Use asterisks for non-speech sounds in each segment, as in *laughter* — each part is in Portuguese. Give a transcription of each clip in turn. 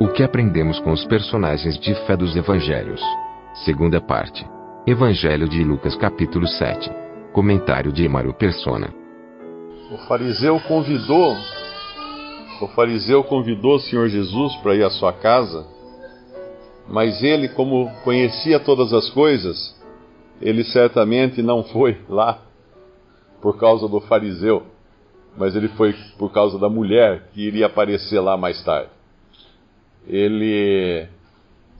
O que aprendemos com os personagens de fé dos evangelhos? Segunda parte. Evangelho de Lucas capítulo 7. Comentário de Emaro Persona. O fariseu convidou o fariseu convidou o Senhor Jesus para ir à sua casa, mas ele, como conhecia todas as coisas, ele certamente não foi lá por causa do fariseu, mas ele foi por causa da mulher que iria aparecer lá mais tarde. Ele,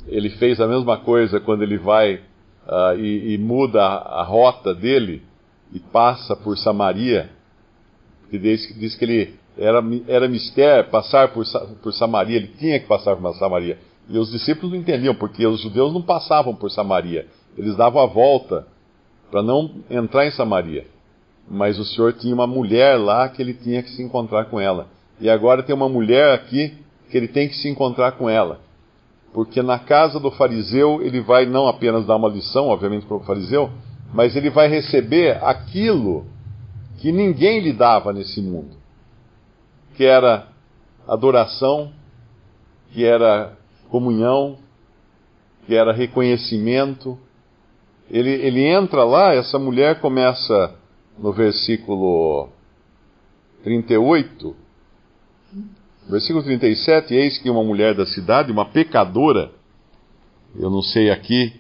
ele fez a mesma coisa quando ele vai uh, e, e, muda a, a, rota dele e passa por Samaria, que diz, diz que ele era, era mistério passar por, por Samaria, ele tinha que passar por Samaria. E os discípulos não entendiam, porque os judeus não passavam por Samaria, eles davam a volta para não entrar em Samaria. Mas o Senhor tinha uma mulher lá que ele tinha que se encontrar com ela. E agora tem uma mulher aqui que ele tem que se encontrar com ela. Porque na casa do fariseu ele vai não apenas dar uma lição, obviamente, para o fariseu, mas ele vai receber aquilo que ninguém lhe dava nesse mundo que era adoração, que era comunhão, que era reconhecimento. Ele, ele entra lá, essa mulher começa no versículo 38, versículo 37, eis que uma mulher da cidade, uma pecadora, eu não sei aqui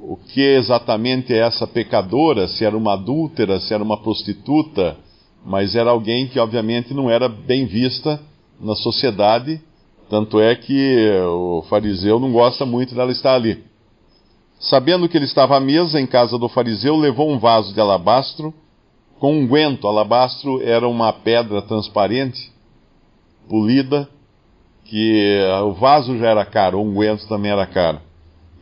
o que exatamente é essa pecadora, se era uma adúltera, se era uma prostituta, mas era alguém que obviamente não era bem vista na sociedade, tanto é que o fariseu não gosta muito dela estar ali. Sabendo que ele estava à mesa em casa do fariseu, levou um vaso de alabastro com. Um alabastro era uma pedra transparente, polida, que o vaso já era caro, o unguento também era caro.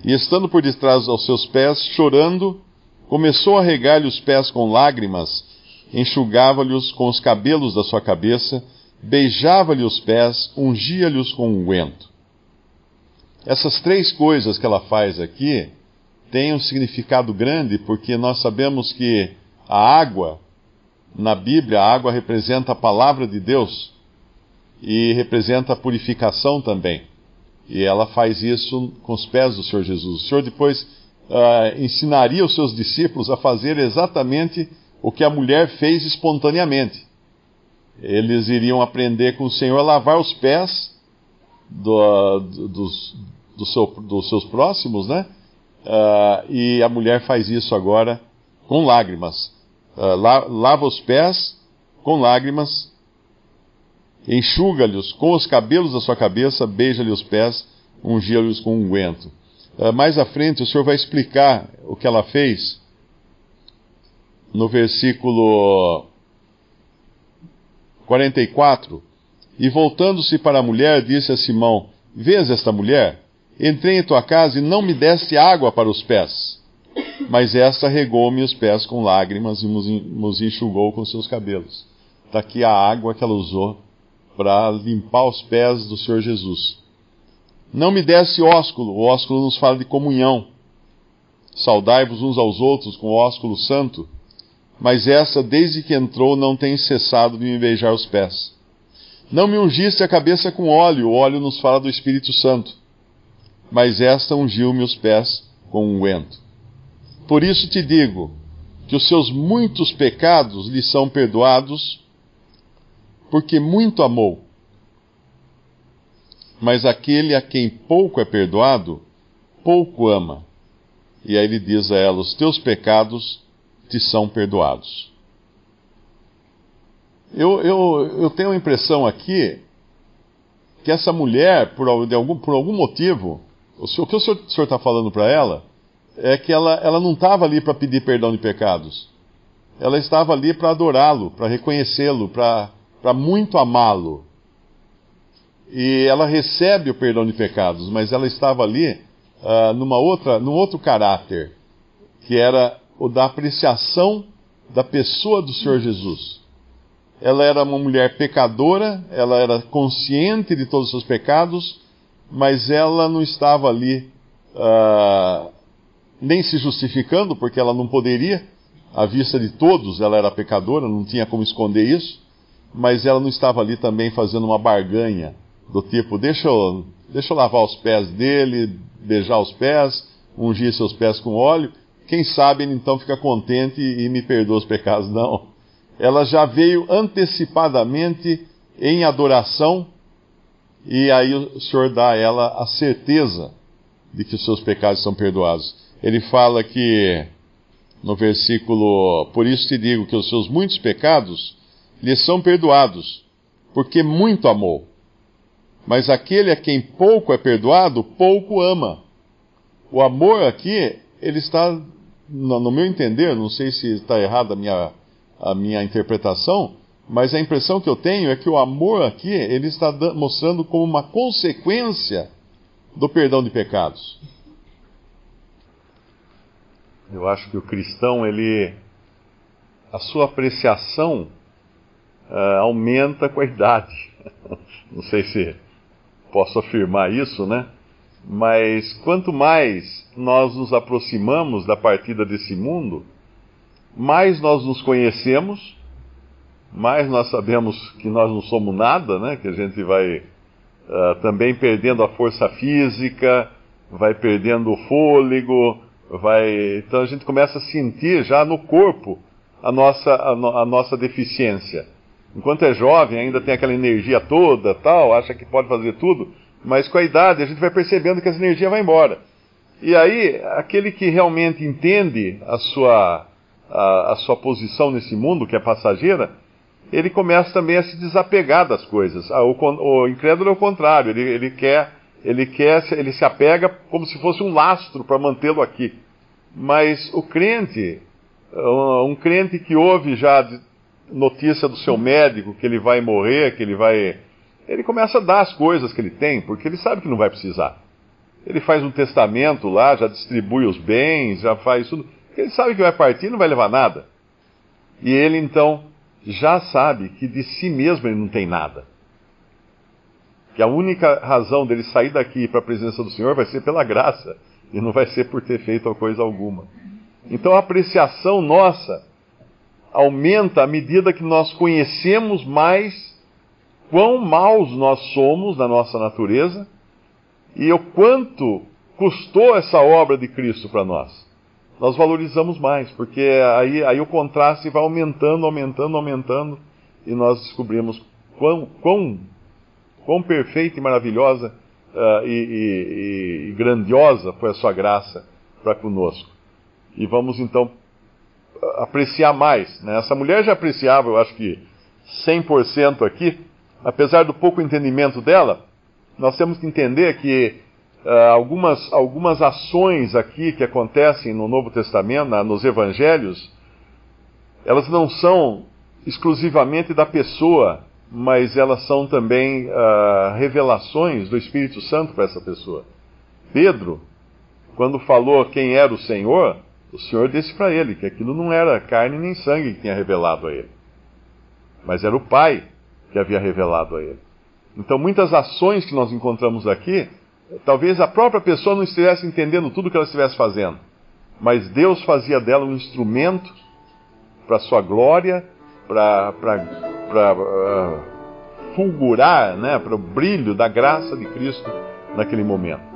E estando por detrás aos seus pés, chorando, começou a regar-lhe os pés com lágrimas enxugava-lhes com os cabelos da sua cabeça, beijava-lhe os pés, ungia-lhes com unguento. Essas três coisas que ela faz aqui têm um significado grande, porque nós sabemos que a água, na Bíblia, a água representa a palavra de Deus e representa a purificação também. E ela faz isso com os pés do Senhor Jesus. O Senhor depois uh, ensinaria os seus discípulos a fazer exatamente o que a mulher fez espontaneamente. Eles iriam aprender com o Senhor a lavar os pés do, do, dos, do seu, dos seus próximos, né? Uh, e a mulher faz isso agora com lágrimas. Uh, la, lava os pés com lágrimas, enxuga-lhes com os cabelos da sua cabeça, beija-lhe os pés, ungia-lhes com unguento. Um uh, mais à frente, o Senhor vai explicar o que ela fez no versículo 44. E voltando-se para a mulher, disse a Simão: Vês esta mulher? Entrei em tua casa e não me deste água para os pés. Mas esta regou-me os pés com lágrimas e nos enxugou com seus cabelos. Está aqui a água que ela usou para limpar os pés do Senhor Jesus. Não me desse ósculo, o ósculo nos fala de comunhão. Saudai-vos uns aos outros com o ósculo santo. Mas essa, desde que entrou, não tem cessado de me beijar os pés. Não me ungiste a cabeça com óleo, o óleo nos fala do Espírito Santo. Mas esta ungiu-me os pés com unguento. Por isso te digo que os seus muitos pecados lhe são perdoados, porque muito amou. Mas aquele a quem pouco é perdoado, pouco ama. E aí ele diz a ela: Os teus pecados te são perdoados. Eu, eu, eu tenho a impressão aqui que essa mulher, por algum, por algum motivo, o, senhor, o que o senhor está falando para ela é que ela, ela não estava ali para pedir perdão de pecados. Ela estava ali para adorá-lo, para reconhecê-lo, para para muito amá-lo. E ela recebe o perdão de pecados, mas ela estava ali uh, numa outra, num outro caráter, que era o da apreciação da pessoa do Senhor Jesus. Ela era uma mulher pecadora, ela era consciente de todos os seus pecados, mas ela não estava ali uh, nem se justificando, porque ela não poderia, à vista de todos, ela era pecadora, não tinha como esconder isso, mas ela não estava ali também fazendo uma barganha do tipo, deixa eu, deixa eu lavar os pés dele, beijar os pés, ungir seus pés com óleo, quem sabe ele então fica contente e me perdoa os pecados. *laughs* Não. Ela já veio antecipadamente em adoração, e aí o Senhor dá a ela a certeza de que os seus pecados são perdoados. Ele fala que, no versículo, por isso te digo que os seus muitos pecados lhe são perdoados, porque muito amou. Mas aquele a quem pouco é perdoado, pouco ama. O amor aqui, ele está, no meu entender, não sei se está errada a minha, a minha interpretação, mas a impressão que eu tenho é que o amor aqui, ele está mostrando como uma consequência do perdão de pecados. Eu acho que o cristão, ele, a sua apreciação uh, aumenta com a idade. *laughs* Não sei se posso afirmar isso, né? Mas quanto mais nós nos aproximamos da partida desse mundo, mais nós nos conhecemos, mais nós sabemos que nós não somos nada, né? Que a gente vai uh, também perdendo a força física, vai perdendo o fôlego, vai. Então a gente começa a sentir já no corpo a nossa, a, no, a nossa deficiência enquanto é jovem, ainda tem aquela energia toda, tal, acha que pode fazer tudo, mas com a idade a gente vai percebendo que essa energia vai embora. E aí, aquele que realmente entende a sua, a, a sua posição nesse mundo, que é passageira, ele começa também a se desapegar das coisas. Ah, o, o incrédulo é o contrário, ele, ele quer, ele quer, ele se apega como se fosse um lastro para mantê-lo aqui. Mas o crente, um crente que ouve já notícia do seu médico que ele vai morrer, que ele vai. Ele começa a dar as coisas que ele tem, porque ele sabe que não vai precisar. Ele faz um testamento lá, já distribui os bens, já faz tudo. Ele sabe que vai partir e não vai levar nada. E ele então já sabe que de si mesmo ele não tem nada. Que a única razão dele sair daqui para a presença do Senhor vai ser pela graça, e não vai ser por ter feito coisa alguma. Então a apreciação nossa aumenta à medida que nós conhecemos mais quão maus nós somos na nossa natureza e o quanto custou essa obra de Cristo para nós. Nós valorizamos mais, porque aí, aí o contraste vai aumentando, aumentando, aumentando, e nós descobrimos quão, quão, quão perfeita e maravilhosa uh, e, e, e grandiosa foi a sua graça para conosco. E vamos então apreciar mais. Né? Essa mulher já apreciava, eu acho que 100% aqui, apesar do pouco entendimento dela, nós temos que entender que uh, algumas, algumas ações aqui que acontecem no Novo Testamento, na, nos Evangelhos, elas não são exclusivamente da pessoa, mas elas são também uh, revelações do Espírito Santo para essa pessoa. Pedro, quando falou quem era o Senhor, o Senhor disse para ele que aquilo não era carne nem sangue que tinha revelado a ele, mas era o Pai que havia revelado a ele. Então, muitas ações que nós encontramos aqui, talvez a própria pessoa não estivesse entendendo tudo que ela estivesse fazendo, mas Deus fazia dela um instrumento para a sua glória, para uh, fulgurar, né, para o brilho da graça de Cristo naquele momento.